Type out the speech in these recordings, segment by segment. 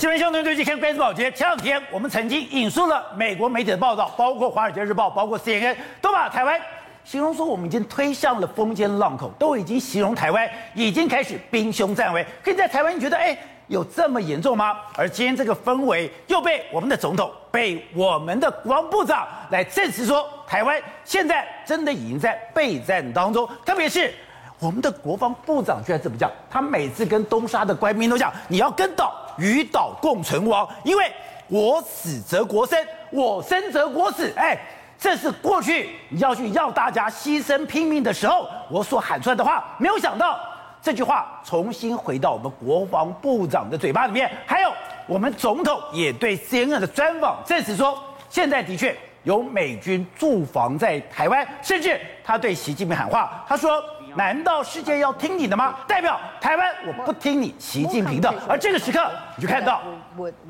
新闻相对最近看关注宝杰，前两天我们曾经引述了美国媒体的报道，包括《华尔街日报》、包括 CNN，都把台湾形容说我们已经推向了风尖浪口，都已经形容台湾已经开始兵凶战危。可是在台湾，你觉得哎，有这么严重吗？而今天这个氛围又被我们的总统、被我们的国防部长来证实说，台湾现在真的已经在备战当中，特别是。我们的国防部长居然这么讲，他每次跟东沙的官兵都讲，你要跟岛与岛共存亡，因为我死则国生，我生则国死。哎，这是过去你要去要大家牺牲拼命的时候，我所喊出来的话。没有想到这句话重新回到我们国防部长的嘴巴里面，还有我们总统也对 CNN 的专访证实说，现在的确有美军驻防在台湾，甚至他对习近平喊话，他说。难道世界要听你的吗？代表台湾，我不听你习近平的。而这个时刻，你就看到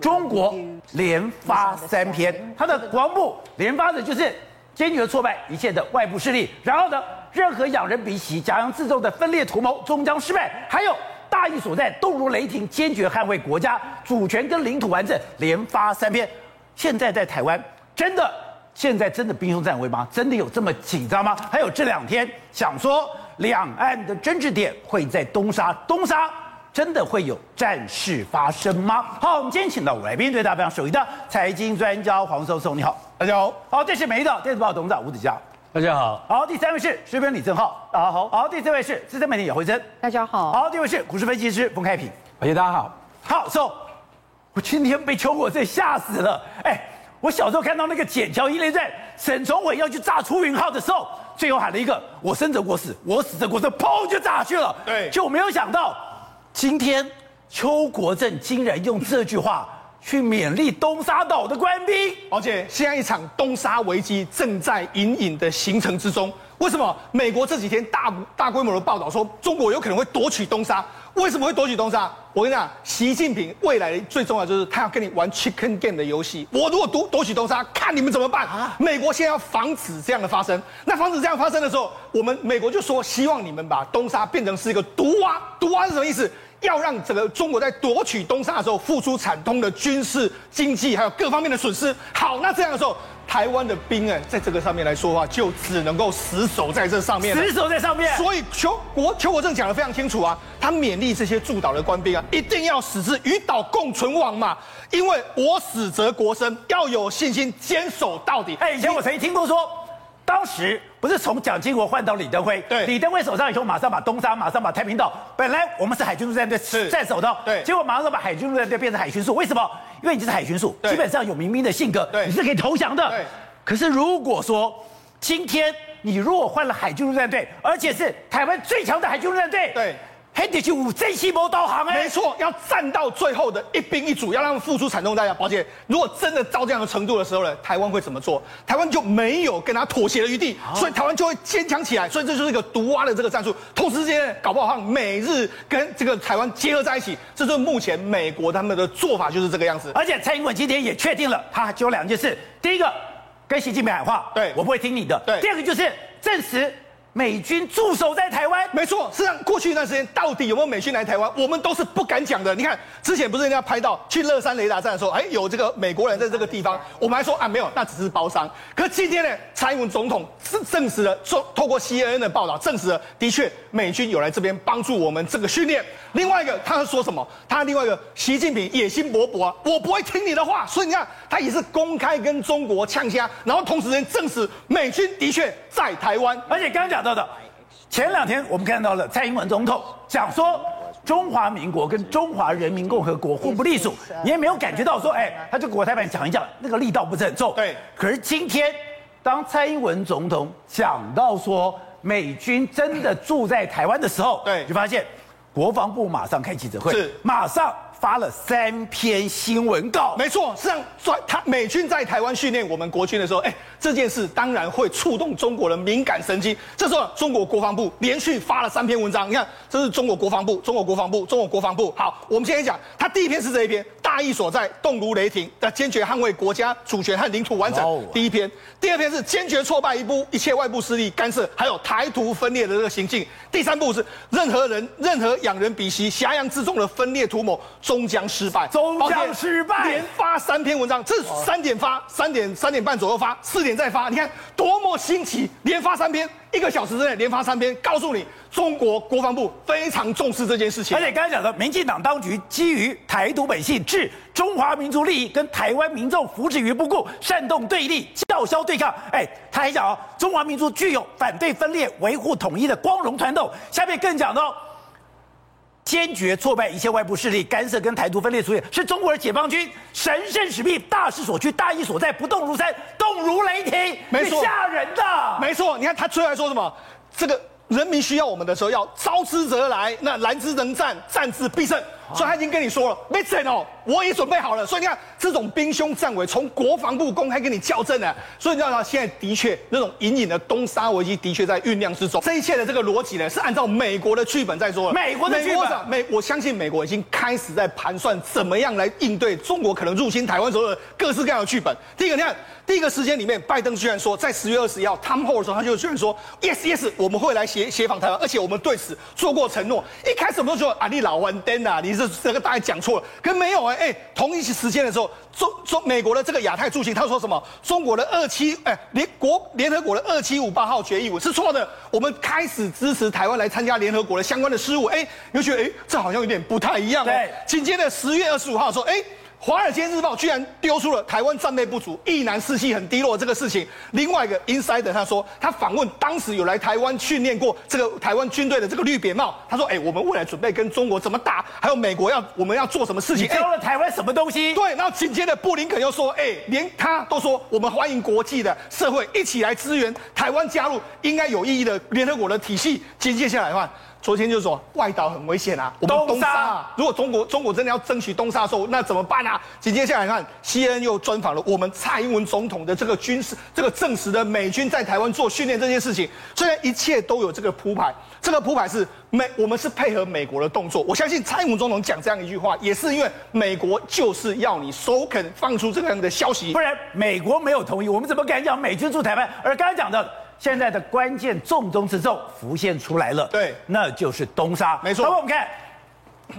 中国连发三篇，他的国防部连发的就是坚决挫败一切的外部势力，然后呢，任何仰人鼻息、假洋自重的分裂图谋终将失败，还有大义所在，动如雷霆，坚决捍卫国家主权跟领土完整，连发三篇。现在在台湾，真的现在真的兵凶战危吗？真的有这么紧张吗？还有这两天想说。两岸的争执点会在东沙，东沙真的会有战事发生吗？好，我们今天请到五来宾，对大家非常熟悉的财经专家黄松松，你好，大家好。好，这是美丽岛电子报董事长吴子嘉，大家好。好，第三位是时评李正浩，大家好。好，第四位是资深媒体姚惠珍，大家好。好，第五位是股市分析师冯开平，大家好。好，so, 我今天被邱国正吓死了。哎，我小时候看到那个《筧桥一连战》，沈崇伟要去炸出云号的时候。最后喊了一个“我生则国死，我死则国生”，砰就炸去了。对，就没有想到，今天邱国正竟然用这句话去勉励东沙岛的官兵，而且现在一场东沙危机正在隐隐的形成之中。为什么？美国这几天大大规模的报道说中国有可能会夺取东沙。为什么会夺取东沙？我跟你讲，习近平未来最重要就是他要跟你玩 chicken game 的游戏。我如果夺夺取东沙，看你们怎么办啊？美国现在要防止这样的发生。那防止这样发生的时候，我们美国就说希望你们把东沙变成是一个毒蛙。毒蛙是什么意思？要让整个中国在夺取东沙的时候付出惨痛的军事、经济还有各方面的损失。好，那这样的时候。台湾的兵哎，在这个上面来说的话，就只能够死守在这上面，死守在上面。所以邱国邱国正讲的非常清楚啊，他勉励这些驻岛的官兵啊，一定要使之与岛共存亡嘛，因为我死则国生，要有信心坚守到底。哎，以前我曾经听过说。当时不是从蒋经国换到李登辉，对，李登辉手上以后，马上把东沙，马上把太平岛。本来我们是海军陆战队战守的，对，结果马上把海军陆战队变成海巡署。为什么？因为你是海巡署，基本上有民兵的性格，对，你是可以投降的。对。可是如果说今天你如果换了海军陆战队，而且是台湾最强的海军陆战队，对。还得去五 Z 七波导航哎，没错，要战到最后的一兵一卒，要让他们付出惨痛代价。宝姐，如果真的到这样的程度的时候呢，台湾会怎么做？台湾就没有跟他妥协的余地，所以台湾就会坚强起来。所以这就是一个毒蛙的这个战术。同时之间，搞不好让美日跟这个台湾结合在一起，这是目前美国他们的做法就是这个样子。而且蔡英文今天也确定了，他只有两件事：第一个，跟习近平喊话，对我不会听你的；对，第二个就是证实。美军驻守在台湾，没错。实际上，过去一段时间到底有没有美军来台湾，我们都是不敢讲的。你看，之前不是人家拍到去乐山雷达站的时候，哎，有这个美国人在这个地方，我们还说啊，没有，那只是包商。可是今天呢，蔡英文总统是证实了，说透过 CNN 的报道证实了，的确美军有来这边帮助我们这个训练。另外一个，他说什么？他另外一个，习近平野心勃勃啊，我不会听你的话。所以你看，他也是公开跟中国呛虾，然后同时间证实美军的确在台湾，而且刚刚讲。到的，前两天我们看到了蔡英文总统讲说中华民国跟中华人民共和国互不隶属，你也没有感觉到说，哎，他就国台办讲一讲，那个力道不是很重。对。可是今天，当蔡英文总统讲到说美军真的住在台湾的时候，对，就发现国防部马上开记者会，是马上。发了三篇新闻稿，没错，实际上说他美军在台湾训练我们国军的时候，哎，这件事当然会触动中国的敏感神经。这时候，中国国防部连续发了三篇文章，你看，这是中国国防部，中国国防部，中国国防部。好，我们先来讲，他第一篇是这一篇，大义所在，动如雷霆的坚决捍卫国家主权和领土完整。哦、第一篇，第二篇是坚决挫败一部一切外部势力干涉，还有台独分裂的这个行径。第三步是任何人任何仰人鼻息、挟洋自重的分裂图谋。终将失败，终将失败。连发三篇文章，这三点发，三点三点半左右发，四点再发，你看多么新奇，连发三篇，一个小时之内连发三篇，告诉你中国国防部非常重视这件事情。而且刚才讲的，民进党当局基于台独本性，置中华民族利益跟台湾民众福祉于不顾，煽动对立，叫嚣对抗。哎，他还讲哦，中华民族具有反对分裂、维护统一的光荣传统。下面更讲到。坚决挫败一切外部势力干涉跟台独分裂主义，是中国的解放军神圣使命、大势所趋、大义所在，不动如山，动如雷霆，没错，吓人的。没错，你看他最后还说什么？这个人民需要我们的时候，要招之则来，那来之能战，战之必胜。所以他已经跟你说了，没整哦。我也准备好了，所以你看这种兵凶战危，从国防部公开跟你校正了。所以你知道吗？现在的确那种隐隐的东沙危机的确在酝酿之中。这一切的这个逻辑呢，是按照美国的剧本在做。美国的剧本，美我相信美国已经开始在盘算怎么样来应对中国可能入侵台湾时候的各式各样的剧本。第一个，你看第一个时间里面，拜登居然说在十月二十一号 Tom Hall 的时候，他就居然说 Yes Yes，我们会来协协防台湾，而且我们对此做过承诺。一开始我们都说啊，你老完蛋啊，你这这个大概讲错了，可没有哎、同一。时间的时候，中中美国的这个亚太驻行，他说什么？中国的二七哎联国联合国的二七五八号决议我是错的。我们开始支持台湾来参加联合国的相关的事务。哎，你就觉得哎，这好像有点不太一样哦。对，紧接着十月二十五号说，哎。《华尔街日报》居然丢出了台湾战备不足、役男士气很低落这个事情。另外一个 Insider 他说，他访问当时有来台湾训练过这个台湾军队的这个绿扁帽，他说：“哎，我们未来准备跟中国怎么打？还有美国要我们要做什么事情？”教了台湾什么东西？对，然后紧接着布林肯又说：“哎，连他都说我们欢迎国际的社会一起来支援台湾加入应该有意义的联合国的体系。”紧接下来的话。昨天就说外岛很危险啊，我们东沙、啊，如果中国中国真的要争取东沙的时候，那怎么办啊？紧接下来看，CNN 又专访了我们蔡英文总统的这个军事，这个证实的美军在台湾做训练这件事情，虽然一切都有这个铺排，这个铺排是美，我们是配合美国的动作。我相信蔡英文总统讲这样一句话，也是因为美国就是要你首肯放出这个样的消息，不然美国没有同意，我们怎么敢讲美军驻台湾？而刚才讲的。现在的关键重中之重浮现出来了，对，那就是东沙，没错。那我们看，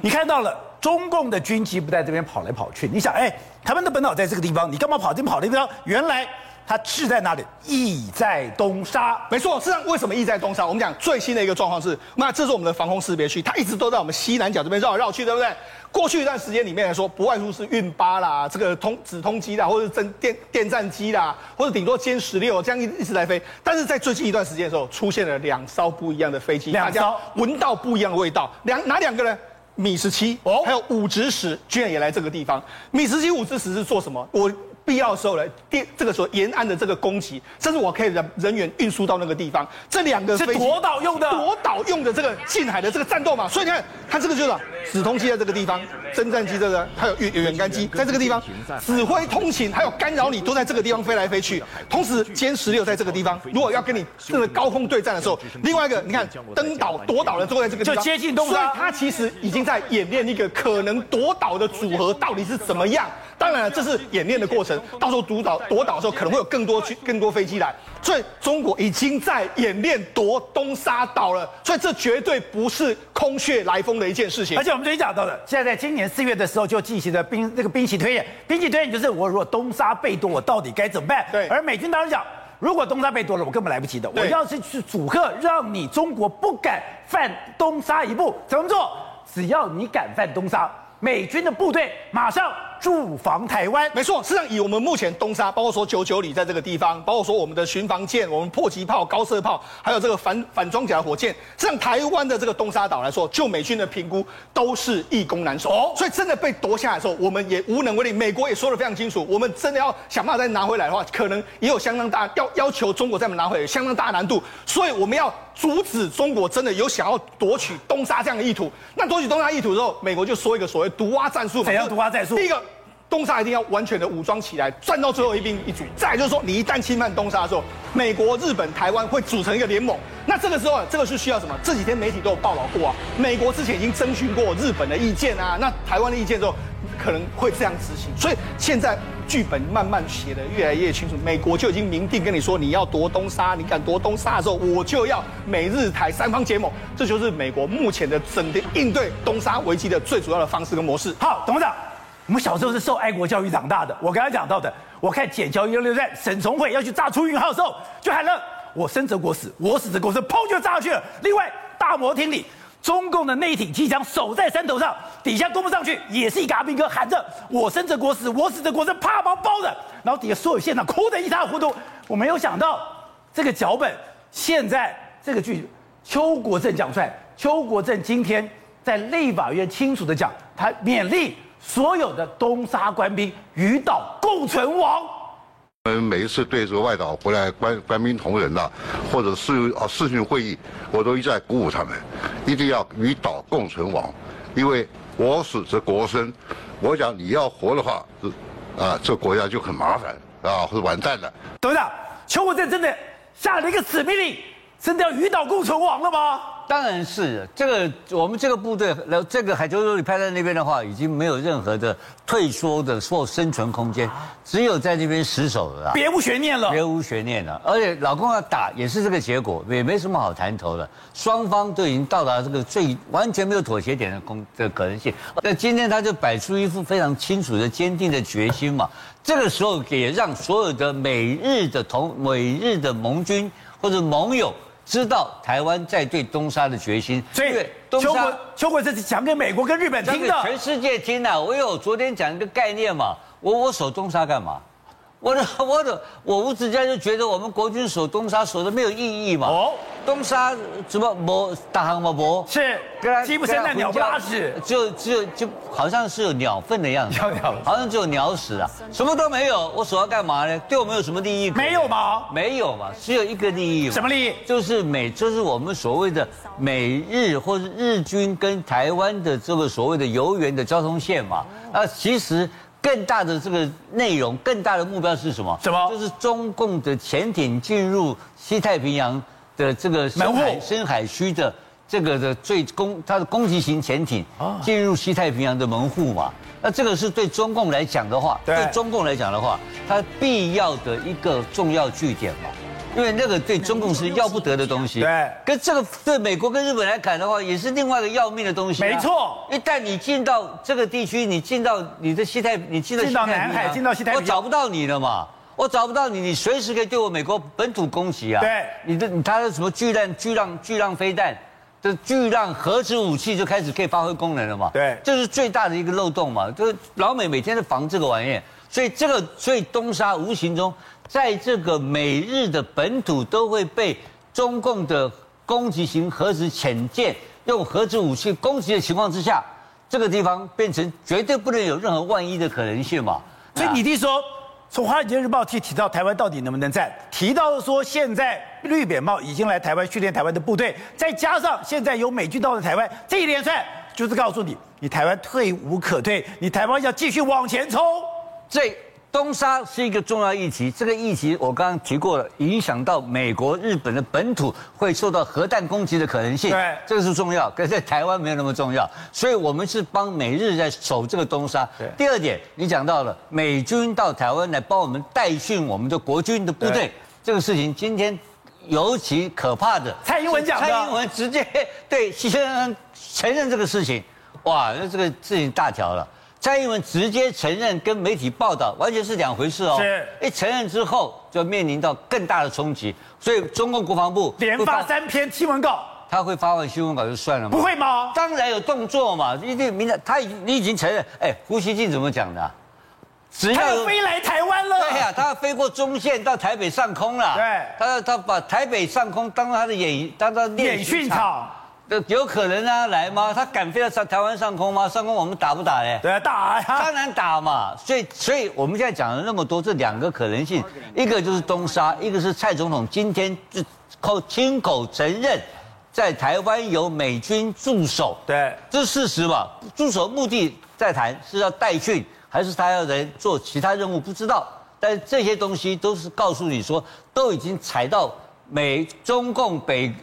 你看到了中共的军机不在这边跑来跑去，你想，哎，台湾的本岛在这个地方，你干嘛跑这边跑那边？原来它是在哪里？意在东沙，没错。实际上，为什么意在东沙？我们讲最新的一个状况是，那这是我们的防空识别区，它一直都在我们西南角这边绕来绕去，对不对？过去一段时间里面来说，不外乎是运八啦，这个通直通机啦，或者是侦电电战机啦，或者顶多歼十六这样一一直来飞。但是在最近一段时间的时候，出现了两艘不一样的飞机，两艘闻到不一样的味道。两哪两个呢？米十七哦，还有武直十，居然也来这个地方。米十七、武直十是做什么？我。必要的时候呢，电这个时候沿岸的这个攻击，甚至我可以人人员运输到那个地方。这两个是夺岛用的，夺岛用的这个近海的这个战斗嘛。所以你看，它这个就是指通机在这个地方，侦战机这个还有远远干机在这个地方，指挥通勤还有干扰你都在这个地方飞来飞去。同时歼十六在这个地方，如果要跟你这个高空对战的时候，另外一个你看登岛夺岛的都在这个地方，就接近东沙，所以它其实已经在演练一个可能夺岛的组合到底是怎么样。当然了，这是演练的过程，到时候夺岛夺岛的时候，可能会有更多去更多飞机来，所以中国已经在演练夺东沙岛了，所以这绝对不是空穴来风的一件事情。而且我们最近讲到的，现在在今年四月的时候就进行了兵那个兵棋推演，兵棋推演就是我如果东沙被夺，我到底该怎么办？对。而美军当时讲，如果东沙被夺了，我根本来不及的，我要是去阻吓，让你中国不敢犯东沙一步，怎么做？只要你敢犯东沙。美军的部队马上驻防台湾，没错。实际上，以我们目前东沙，包括说九九里在这个地方，包括说我们的巡防舰、我们迫击炮、高射炮，还有这个反反装甲火箭，实际上台湾的这个东沙岛来说，就美军的评估都是易攻难守。哦，所以真的被夺下来的时候，我们也无能为力。美国也说得非常清楚，我们真的要想办法再拿回来的话，可能也有相当大要要求中国再拿回来，相当大的难度。所以我们要。阻止中国真的有想要夺取东沙这样的意图，那夺取东沙意图之后，美国就说一个所谓毒蛙战术。怎样毒蛙战术？第一个，东沙一定要完全的武装起来，战到最后一兵一卒。再来就是说，你一旦侵犯东沙的时候，美国、日本、台湾会组成一个联盟。那这个时候，这个是需要什么？这几天媒体都有报道过啊，美国之前已经征询过日本的意见啊，那台湾的意见之后。可能会这样执行。所以现在剧本慢慢写的越来越清楚，美国就已经明定跟你说，你要夺东沙，你敢夺东沙的时候，我就要美日台三方结盟。这就是美国目前的整个应对东沙危机的最主要的方式跟模式。好，董事长，我们小时候是受爱国教育长大的。我刚才讲到的，我看《简教一六六》在沈从慧要去炸出云号的时候，就喊了“我生则国死，我死则国生”，砰就炸下去了。另外，大摩厅里。中共的内挺机枪守在山头上，底下攻不上去，也是一个阿兵哥喊着“我生则国死，我死则国生”，啪把包的，然后底下所有现场哭得一塌糊涂。我没有想到，这个脚本现在这个剧，邱国正讲出来。邱国正今天在立法院清楚的讲，他勉励所有的东沙官兵与岛共存亡。我们每一次对这个外岛回来官官兵同仁呐，或者是啊视讯会议，我都一再鼓舞他们，一定要与岛共存亡，因为我死则国生。我讲你要活的话，啊，这国家就很麻烦啊，会完蛋的。董事长，邱国正真的下了一个死命令，真的要与岛共存亡了吗？当然是这个，我们这个部队，这个海鳅肉里派在那边的话，已经没有任何的退缩的或生存空间，只有在那边死守了，别无悬念了，别无悬念了。而且老公要打也是这个结果，也没什么好谈头的，双方都已经到达这个最完全没有妥协点的空的可能性。那今天他就摆出一副非常清楚的、坚定的决心嘛，这个时候也让所有的美日的同美日的盟军或者盟友。知道台湾在对东沙的决心，所以邱国邱国这是讲给美国跟日本听的，全世界听的、啊。我有昨天讲一个概念嘛，我我守东沙干嘛？我的我的我吴子嘉就觉得我们国军守东沙守的没有意义嘛。哦，东沙什么没大航吗？没是，鸡不生蛋，鸟不拉屎，就就就好像是有鸟粪的样子，好像只有鸟屎啊，什么都没有。我守要干嘛呢？对我们有什么利益？没有吗？没有嘛，只有一个利益。什么利益？就是美，就是我们所谓的美日或是日军跟台湾的这个所谓的游园的交通线嘛。啊，其实。更大的这个内容，更大的目标是什么？什么？就是中共的潜艇进入西太平洋的这个深海深海区的这个的最攻，它的攻击型潜艇进入西太平洋的门户嘛。那这个是对中共来讲的话，对中共来讲的话，它必要的一个重要据点嘛。因为那个对中共是要不得的东西，对，跟这个对美国跟日本来讲的话，也是另外一个要命的东西。没错，一旦你进到这个地区，你进到你的西太，你进到南海，进到西太平洋，我找不到你了嘛，我找不到你，你随时可以对我美国本土攻击啊。对，你的你他的什么巨弹巨浪巨浪飞弹的巨浪核子武器就开始可以发挥功能了嘛。对，这是最大的一个漏洞嘛，就是老美每天在防这个玩意，所以这个所以东沙无形中。在这个美日的本土都会被中共的攻击型核子潜舰用核子武器攻击的情况之下，这个地方变成绝对不能有任何万一的可能性嘛。所以你弟说，从《华尔街日报》提提到台湾到底能不能战，提到说现在绿扁帽已经来台湾训练台湾的部队，再加上现在有美军到了台湾，这一连串就是告诉你，你台湾退无可退，你台湾要继续往前冲。这。东沙是一个重要议题，这个议题我刚刚提过了，影响到美国、日本的本土会受到核弹攻击的可能性。对，这个是重要，可是在台湾没有那么重要，所以我们是帮美日在守这个东沙。对。第二点，你讲到了美军到台湾来帮我们代训我们的国军的部队，这个事情今天尤其可怕的，蔡英文讲的，蔡英文直接对西恩承认这个事情，哇，那这个事情大条了。蔡英文直接承认跟媒体报道完全是两回事哦。是，一承认之后就面临到更大的冲击，所以中共国防部连发三篇新闻稿，他会发完新闻稿就算了吗？不会吗？当然有动作嘛，一定明的。他已你已经承认，哎，胡锡进怎么讲的？只要他飞来台湾了。对呀、啊，他要飞过中线到台北上空了。对，他他把台北上空当他的演当他演训场。有可能啊，来吗？他敢飞到上台湾上空吗？上空我们打不打嘞？对啊，打呀！当然打嘛。所以，所以我们现在讲了那么多，这两个可能性，一个就是东沙，一个是蔡总统今天就口亲口承认，在台湾有美军驻守。对，这是事实嘛？驻守目的在谈是要代训，还是他要人做其他任务？不知道。但这些东西都是告诉你说，都已经踩到美中共北。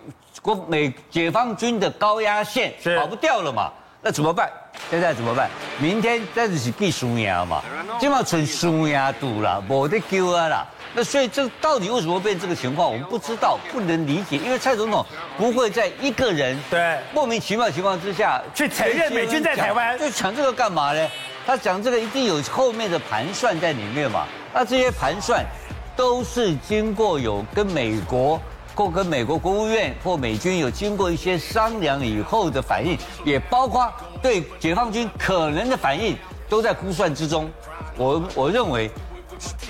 国美解放军的高压线跑不掉了嘛？那怎么办？现在怎么办？明天再是计输赢嘛，今晚成输赢赌了，没得救啊啦。那所以这到底为什么会变这个情况？我们不知道，不能理解，因为蔡总统不会在一个人对莫名其妙的情况之下去承认美军在台湾，就讲这个干嘛呢？他讲这个一定有后面的盘算在里面嘛。那这些盘算都是经过有跟美国或跟美国国务院或美军有经过一些商量以后的反应，也包括对解放军可能的反应都在估算之中。我我认为。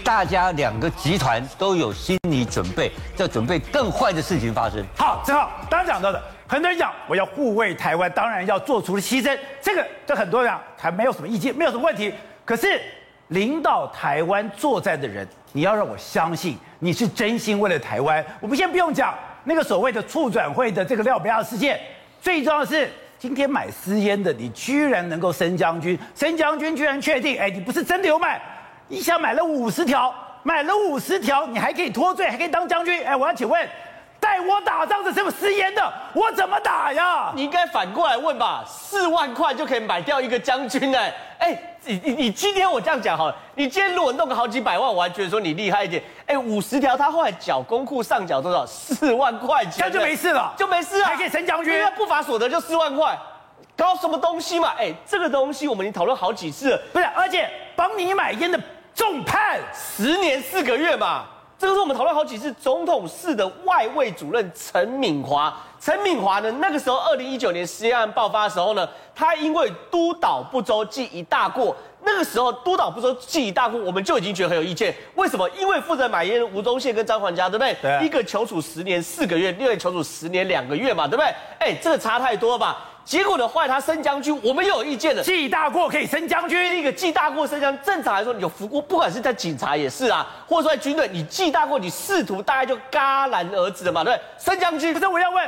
大家两个集团都有心理准备，在准备更坏的事情发生。好，正好刚刚讲到的，很多人讲我要护卫台湾，当然要做出牺牲，这个这很多人还没有什么意见，没有什么问题。可是领导台湾作战的人，你要让我相信你是真心为了台湾。我们先不用讲那个所谓的促转会的这个廖北亚事件，最重要的是今天买私烟的，你居然能够升将军，升将军居然确定，哎，你不是真的有买。一下买了五十条，买了五十条，你还可以脱罪，还可以当将军。哎，我要请问，带我打仗的是不是私烟的？我怎么打呀？你应该反过来问吧。四万块就可以买掉一个将军呢？哎，你你你今天我这样讲好了，你今天如果弄个好几百万，我还觉得说你厉害一点。哎，五十条他后来缴公库上缴多少？四万块钱，这样就没事了，就没事啊，还可以升将军，因为不法所得就四万块，搞什么东西嘛？哎，这个东西我们已经讨论好几次了，不是，而且帮你买烟的。重判十年四个月嘛，这个是我们讨论好几次。总统室的外卫主任陈敏华，陈敏华呢，那个时候二零一九年失业案爆发的时候呢，他因为督导不周记一大过。那个时候督导不周记一大过，我们就已经觉得很有意见。为什么？因为负责买烟的吴宗宪跟张环家，对不对？对啊。一个囚处十年四个月，另外囚处十年两个月嘛，对不对？哎，这个差太多了吧？结果呢，后来他升将军，我们又有意见了。记大过可以升将军，一个记大过升将军，正常来说，你有服过，不管是在警察也是啊，或者说在军队，你记大过，你仕途大概就戛然而止了嘛，对不对？升将军。可是我要问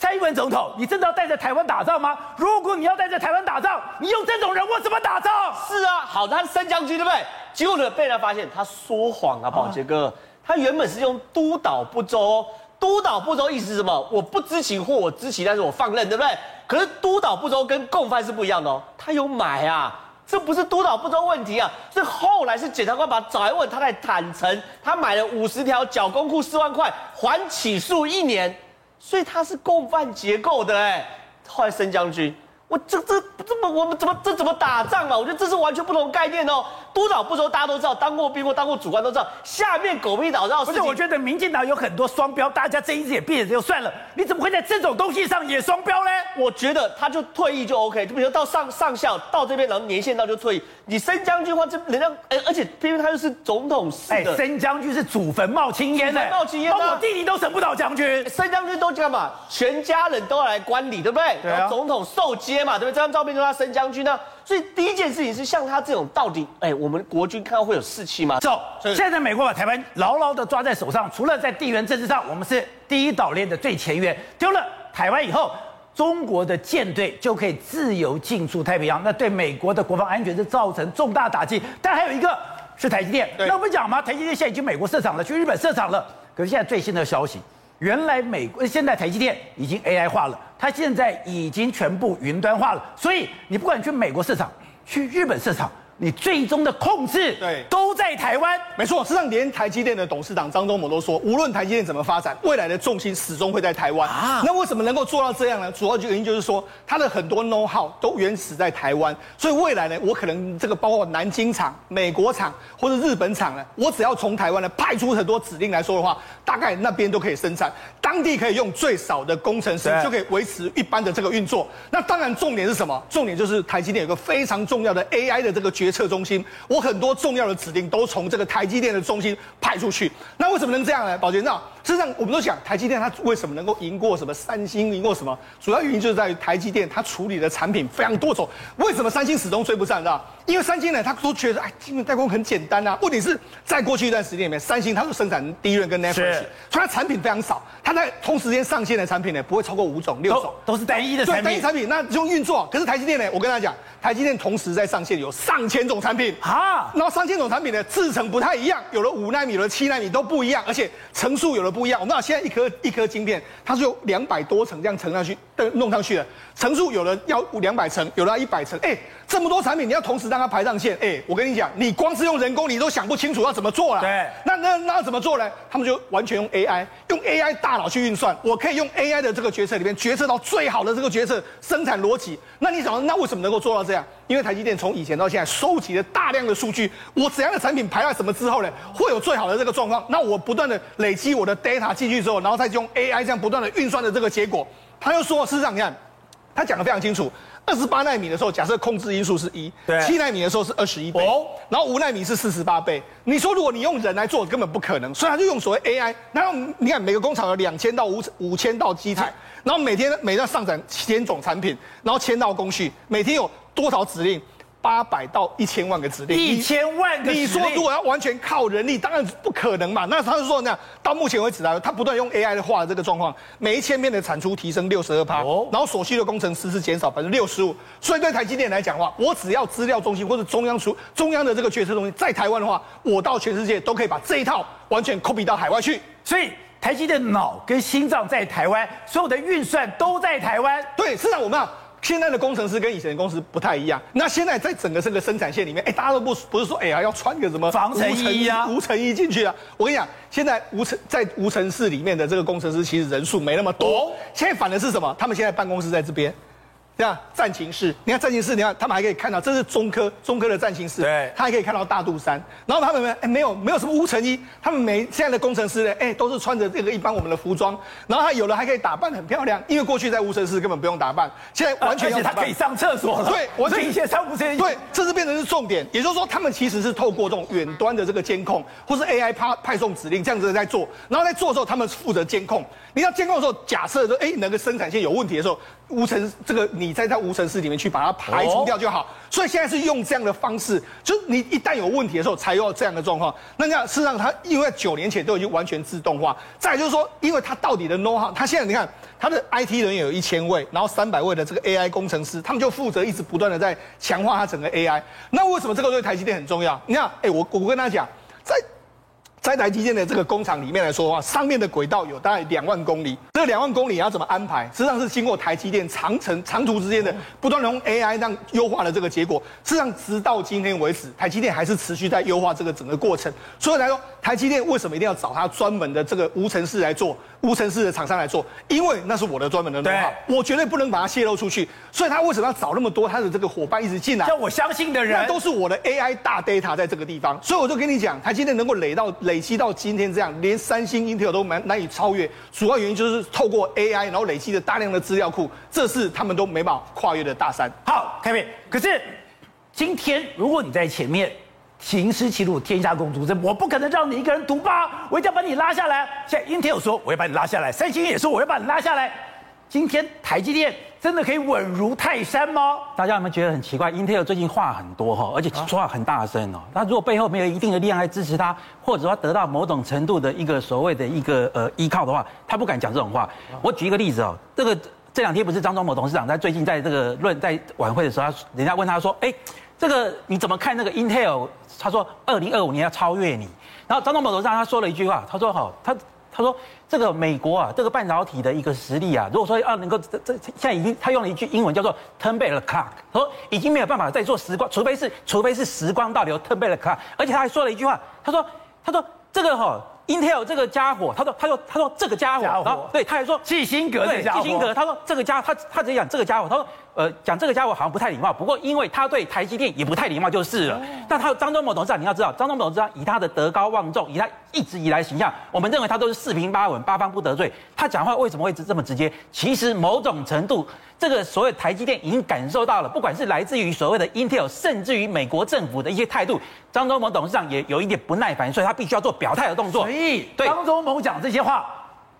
蔡英文总统，你真的要带着台湾打仗吗？如果你要带着台湾打仗，你用这种人我怎么打仗？是啊，好，他是升将军，对不对？结果呢，被人发现他说谎啊，宝杰哥，他原本是用督导不周，督导不周意思是什么？我不知情或我知情，但是我放任，对不对？可是督导不周跟共犯是不一样的哦，他有买啊，这不是督导不周问题啊，是后来是检察官把他找来问，他才坦诚，他买了五十条，缴公库四万块，还起诉一年，所以他是共犯结构的哎，后来升将军。我这这这么我们怎么这怎么打仗嘛？我觉得这是完全不同概念哦。督导不说，大家都知道，当过兵或当过主官都知道。下面狗屁倒灶。不是，我觉得民进党有很多双标，大家睁一只眼闭一只眼就算了。你怎么会在这种东西上也双标呢？我觉得他就退役就 OK，就比如到上上校到这边，然后年限到就退役。你升将军的话，这人家哎，而且偏偏他又是总统室的。哎，升将军是祖坟冒青烟的，冒青烟。我弟弟都升不到将军，升将军都干嘛？全家人都要来观礼，对不对？对啊。总统受接嘛，对不对？这张照片。他升将军呢，所以第一件事情是像他这种到底，哎，我们国军看到会有士气吗？走，现在美国把台湾牢牢的抓在手上，除了在地缘政治上，我们是第一岛链的最前沿，丢了台湾以后，中国的舰队就可以自由进出太平洋，那对美国的国防安全是造成重大打击。但还有一个是台积电，那我们讲嘛，台积电现在已经美国设厂了，去日本设厂了，可是现在最新的消息。原来美国现在台积电已经 AI 化了，它现在已经全部云端化了，所以你不管去美国市场，去日本市场。你最终的控制对都在台湾，没错。实际上，连台积电的董事长张忠谋都说，无论台积电怎么发展，未来的重心始终会在台湾。啊，那为什么能够做到这样呢？主要原因就是说，它的很多 know how 都原始在台湾，所以未来呢，我可能这个包括南京厂、美国厂或者日本厂呢，我只要从台湾呢派出很多指令来说的话，大概那边都可以生产，当地可以用最少的工程师就可以维持一般的这个运作。那当然，重点是什么？重点就是台积电有个非常重要的 AI 的这个决。决策中心，我很多重要的指令都从这个台积电的中心派出去。那为什么能这样呢？保全长事实上我们都想，台积电它为什么能够赢过什么三星，赢过什么？主要原因就是在于台积电它处理的产品非常多种。为什么三星始终追不上？知道？因为三星呢，他都觉得哎，晶圆代工很简单啊。问题是在过去一段时间里面，三星它就生产 DRAM 跟 NAND，所以它产品非常少。它在同时间上线的产品呢，不会超过五种、六种，都，是单一的产品。单一产品，那就运作。可是台积电呢，我跟他讲，台积电同时在上线有上千种产品啊，然后上千种产品呢制成不太一样，有了五纳米，有的七纳米都不一样，而且层数有的不一样。我们现在一颗一颗晶片，它是有两百多层这样层上去。的弄上去的，层数有的要两百层，有的要一百层，哎，这么多产品你要同时让它排上线，哎，我跟你讲，你光是用人工你都想不清楚要怎么做了。对，那那那怎么做呢？他们就完全用 AI，用 AI 大脑去运算，我可以用 AI 的这个决策里面决策到最好的这个决策生产逻辑。那你想，那为什么能够做到这样？因为台积电从以前到现在收集了大量的数据，我怎样的产品排在什么之后呢，会有最好的这个状况。那我不断的累积我的 data 进去之后，然后再用 AI 这样不断的运算的这个结果，他又说，事实上你看，他讲的非常清楚，二十八纳米的时候，假设控制因素是一，对，七纳米的时候是二十一倍，哦，然后五纳米是四十八倍。你说如果你用人来做，根本不可能，所以他就用所谓 AI。然后你看每个工厂有两千到五五千道机台，然后每天每天上展千种产品，然后千道工序，每天有。多少指令？八百到一千万个指令，一千万个指令。你说如果要完全靠人力，当然不可能嘛。那他是说那样，到目前为止啊，他不断用 AI 的话，这个状况，每一千片的产出提升六十二趴，然后所需的工程师是减少百分之六十五。所以对台积电来讲的话，我只要资料中心或者中央出中央的这个决策中心在台湾的话，我到全世界都可以把这一套完全 copy 到海外去。所以台积电脑跟心脏在台湾，所有的运算都在台湾。对，事实上我们啊。现在的工程师跟以前的公司不太一样。那现在在整个这个生产线里面，哎，大家都不不是说，哎呀，要穿个什么防尘衣啊，无尘衣进去啊。我跟你讲，现在无尘在无尘室里面的这个工程师，其实人数没那么多。现在反的是什么？他们现在办公室在这边。这样战情室，你看战情室，你看他们还可以看到，这是中科中科的战情室，对，他还可以看到大肚山。然后他们哎没有没有什么无尘衣，他们每现在的工程师呢，哎都是穿着这个一般我们的服装。然后他有的还可以打扮很漂亮，因为过去在无尘室根本不用打扮，现在完全要打扮。而且他可以上厕所了。对，我这一切上无尘衣。对，这是变成是重点。也就是说，他们其实是透过这种远端的这个监控，或是 AI 派派送指令这样子在做。然后在做的时候，他们负责监控。你要监控的时候，假设说哎那个生产线有问题的时候。无尘这个你在它无尘室里面去把它排除掉就好，所以现在是用这样的方式，就是你一旦有问题的时候才有这样的状况。那这样事实上它因为九年前都已经完全自动化，再就是说，因为它到底的 know-how，它现在你看它的 IT 人员有一千位，然后三百位的这个 AI 工程师，他们就负责一直不断的在强化它整个 AI。那为什么这个对台积电很重要？你看，哎，我我跟他讲，在。在台积电的这个工厂里面来说的话，上面的轨道有大概两万公里。这两万公里要怎么安排？实际上是经过台积电长程长途之间的不断用 AI 让优化的这个结果。实际上，直到今天为止，台积电还是持续在优化这个整个过程。所以来说，台积电为什么一定要找他专门的这个无尘室来做？无尘室的厂商来做，因为那是我的专门的能力，我绝对不能把它泄露出去。所以他为什么要找那么多他的这个伙伴一直进来？叫我相信的人，那都是我的 AI 大 data 在这个地方。所以我就跟你讲，他今天能够累到累积到今天这样，连三星、英特尔都难难以超越，主要原因就是透过 AI，然后累积的大量的资料库，这是他们都没办法跨越的大山。好，Kevin，可是今天如果你在前面。行师齐鲁，天下共诛之我不可能让你一个人独霸，我一定要把你拉下来。现在 Intel 说我要把你拉下来，三星也说我要把你拉下来。今天台积电真的可以稳如泰山吗？大家有没有觉得很奇怪？Intel 最近话很多哈，而且说话很大声哦。那如果背后没有一定的力量来支持他，或者说得到某种程度的一个所谓的一个呃依靠的话，他不敢讲这种话。我举一个例子哦，这个这两天不是张忠谋董事长在最近在这个论在晚会的时候，人家问他说，哎。这个你怎么看那个 Intel？他说二零二五年要超越你。然后张忠谋董事长他说了一句话，他说好，他他说这个美国啊，这个半导体的一个实力啊，如果说要能够这这现在已经他用了一句英文叫做 turn back the clock，他说已经没有办法再做时光，除非是除非是时光倒流 turn back the clock。而且他还说了一句话，他说他说这个哈 Intel 这个家伙，他说他说他说这个家伙，然后对他还说基辛格的家伙，基辛格，他说这个家他他直接讲这个家伙，他说。呃，讲这个家伙好像不太礼貌，不过因为他对台积电也不太礼貌就是了。但他张忠谋董事长，你要知道，张忠谋董事长以他的德高望重，以他一直以来形象，我们认为他都是四平八稳，八方不得罪。他讲话为什么会这么直接？其实某种程度，这个所谓台积电已经感受到了，不管是来自于所谓的 Intel，甚至于美国政府的一些态度，张忠谋董事长也有一点不耐烦，所以他必须要做表态的动作。所以，对张忠谋讲这些话。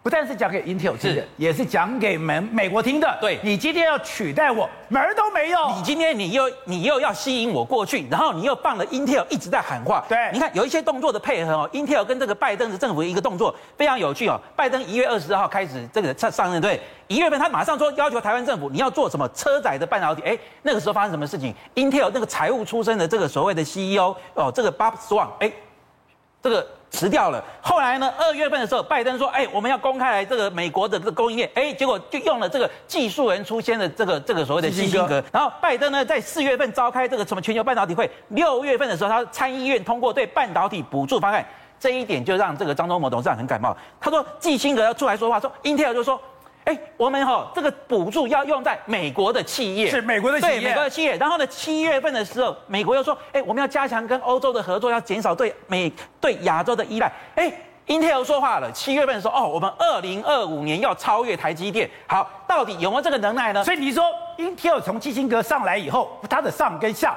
不但是讲给 Intel 听的，也是讲给美美国听的。对，你今天要取代我，门儿都没有。你今天你又你又要吸引我过去，然后你又放了 Intel 一直在喊话。对，你看有一些动作的配合哦，Intel 跟这个拜登的政府一个动作非常有趣哦。拜登一月二十号开始这个上上任，对，一月份他马上说要求台湾政府你要做什么车载的半导体。哎，那个时候发生什么事情？Intel 那个财务出身的这个所谓的 CEO 哦，这个 Bob Swan，哎，这个。辞掉了。后来呢，二月份的时候，拜登说，哎，我们要公开来这个美国的这个供应链，哎，结果就用了这个技术人出现的这个这个所谓的基辛格。然后拜登呢，在四月份召开这个什么全球半导体会，六月份的时候，他参议院通过对半导体补助方案，这一点就让这个张忠谋董事长很感冒。他说，基辛格要出来说话，说，Intel 就说。哎，我们哈、哦、这个补助要用在美国的企业，是美国的企业，对美国的企业。然后呢，七月份的时候，美国又说，哎，我们要加强跟欧洲的合作，要减少对美对亚洲的依赖。哎，Intel 说话了，七月份的时候，哦，我们二零二五年要超越台积电。好，到底有没有这个能耐呢？所以你说，Intel 从基辛格上来以后，它的上跟下。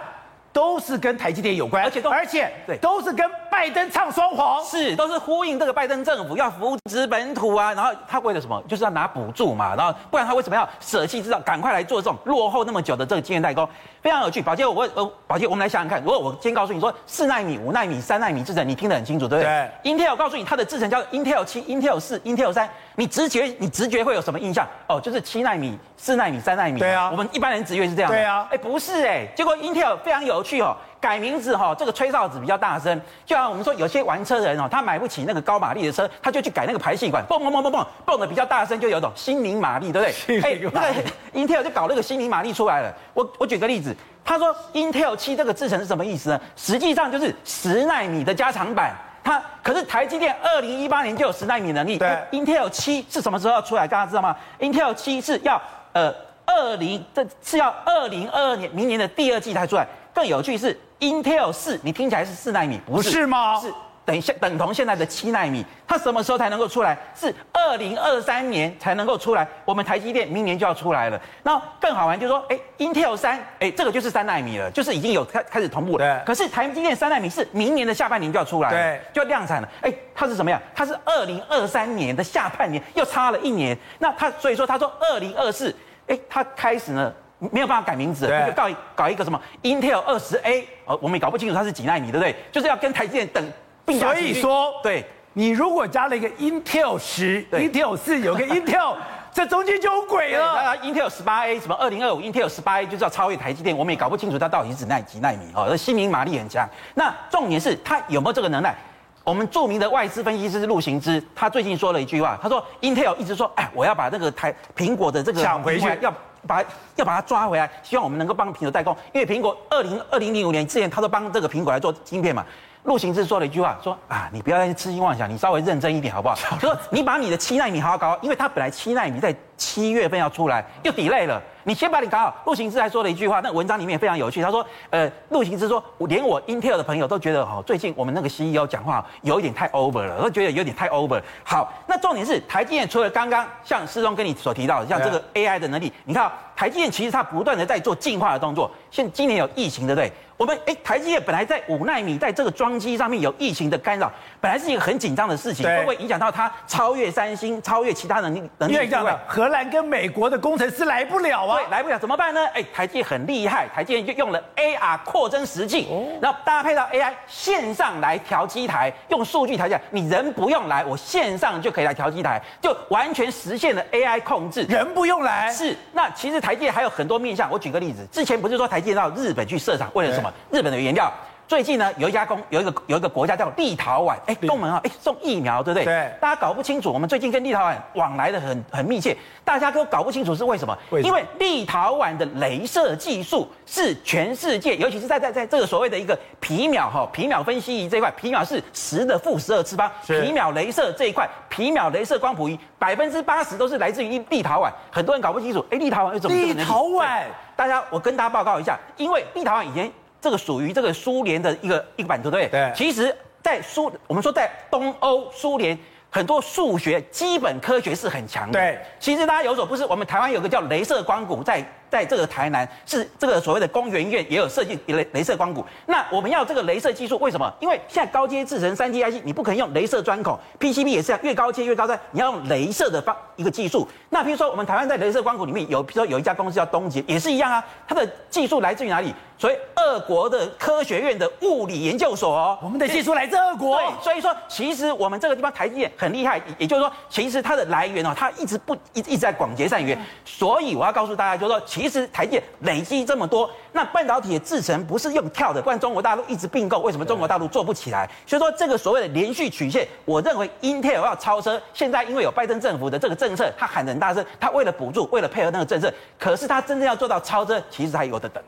都是跟台积电有关，而且都而且对，都是跟拜登唱双簧，是都是呼应这个拜登政府要扶植本土啊，然后他为了什么？就是要拿补助嘛，然后不然他为什么要舍弃制造，赶快来做这种落后那么久的这个经验代工？非常有趣。宝杰，我呃，宝杰，我们来想想看，如果我今天告诉你说四纳米、五纳米、三纳米制程，你听得很清楚，对不对？对。Intel 告诉你它的制程叫 Intel 七、Intel 四、Intel 三，你直觉你直觉会有什么印象？哦，就是七纳米、四纳米、三纳米。对啊。我们一般人直觉是这样。对啊。哎，不是哎，结果 Intel 非常有趣哦。改名字哈，这个吹哨子比较大声，就像我们说有些玩车的人哦，他买不起那个高马力的车，他就去改那个排气管，蹦蹦蹦蹦蹦，蹦的比较大声，就有种心灵马力，对不对？哎，那个 Intel 就搞那个心灵马力出来了。我我举个例子，他说 Intel 七这个制程是什么意思呢？实际上就是十纳米的加长版。它可是台积电二零一八年就有十纳米能力，对，Intel 七是什么时候要出来？大家知道吗？Intel 七是要呃二零这是要二零二二年明年的第二季才出来。更有趣是。Intel 四，你听起来是四纳米，不是，不是吗？是等下等同现在的七纳米，它什么时候才能够出来？是二零二三年才能够出来。我们台积电明年就要出来了。那更好玩就是说，哎，Intel 三，哎，这个就是三纳米了，就是已经有开开始同步了。对。可是台积电三纳米是明年的下半年就要出来了，对，就要量产了。哎，它是什么样？它是二零二三年的下半年，又差了一年。那它所以说，他说二零二四，哎，它开始呢。没有办法改名字，就搞搞一个什么 Intel 二十 A，呃，我们也搞不清楚它是几纳米，对不对？就是要跟台积电等并。所以说，对，你如果加了一个 Intel 十，Intel 四有个 Intel，这中间就有鬼了。Intel 十八 A 什么二零二五 Intel 十八 A 就是要超越台积电，我们也搞不清楚它到底是几奈几奈米哦，而心灵马力很强。那重点是它有没有这个能耐？我们著名的外资分析师陆行之，他最近说了一句话，他说 Intel 一直说，哎，我要把那个台苹果的这个抢回去，要。把要把它抓回来，希望我们能够帮苹果代工，因为苹果二零二零零五年之前，他都帮这个苹果来做晶片嘛。陆行之说了一句话，说啊，你不要再痴心妄想，你稍微认真一点好不好？就说你把你的七纳米好好搞，因为他本来七纳米在七月份要出来，又 delay 了。你先把你搞好。陆行之还说了一句话，那文章里面也非常有趣。他说，呃，陆行之说，连我 Intel 的朋友都觉得，哈，最近我们那个 CEO 讲话有一点太 over 了，都觉得有点太 over。好，那重点是台积电除了刚刚像师宗跟你所提到的，像这个 AI 的能力，你看台积电其实它不断的在做进化的动作。现今年有疫情，对不对？我们哎，台积电本来在五纳米，在这个装机上面有疫情的干扰，本来是一个很紧张的事情，会不会影响到它超越三星、超越其他能力？能力？因为这样的，荷兰跟美国的工程师来不了啊，对，来不了怎么办呢？哎，台积电很厉害，台积电就用了 AR 扩增实境，然后搭配到 AI 线上来调机台，用数据调下，你人不用来，我线上就可以来调机台，就完全实现了 AI 控制，人不用来。是，那其实台积电还有很多面向，我举个例子，之前不是说台积电到日本去设厂，为了什么？日本的原料。最近呢，有一家公有一个有一个国家叫立陶宛，哎，东门啊，哎，送疫苗，对不对？对。大家搞不清楚，我们最近跟立陶宛往来的很很密切，大家都搞不清楚是为什么？因为立陶宛的镭射技术是全世界，尤其是在在在这个所谓的一个皮秒哈皮秒分析仪这一块，皮秒是十的负十二次方，皮秒镭射这一块，皮秒镭射光谱仪百分之八十都是来自于立陶宛，很多人搞不清楚，哎，立陶宛为什么？立陶宛，大家我跟大家报告一下，因为立陶宛以前。这个属于这个苏联的一个一个版图，对不对？对。其实，在苏，我们说在东欧苏联，很多数学基本科学是很强的。对。其实大家有所不知，我们台湾有个叫镭射光谷在。在这个台南是这个所谓的工研院也有设计雷雷射光谷。那我们要这个镭射技术，为什么？因为现在高阶制程三 D IC 你不可能用镭射钻孔，PCB 也是越高阶越高端，你要用镭射的方一个技术。那比如说我们台湾在镭射光谷里面有，比如说有一家公司叫东杰，也是一样啊。它的技术来自于哪里？所以俄国的科学院的物理研究所哦。我们的技术来自俄国。对，所以说其实我们这个地方台积电很厉害，也就是说，其实它的来源哦，它一直不一直一直在广结善缘。所以我要告诉大家，就是说，其实台积电累积这么多，那半导体的制程不是用跳的，不然中国大陆一直并购，为什么中国大陆做不起来？所以说这个所谓的连续曲线，我认为 Intel 要超车，现在因为有拜登政府的这个政策，他喊得很大声，他为了补助，为了配合那个政策，可是他真正要做到超车，其实还有的等。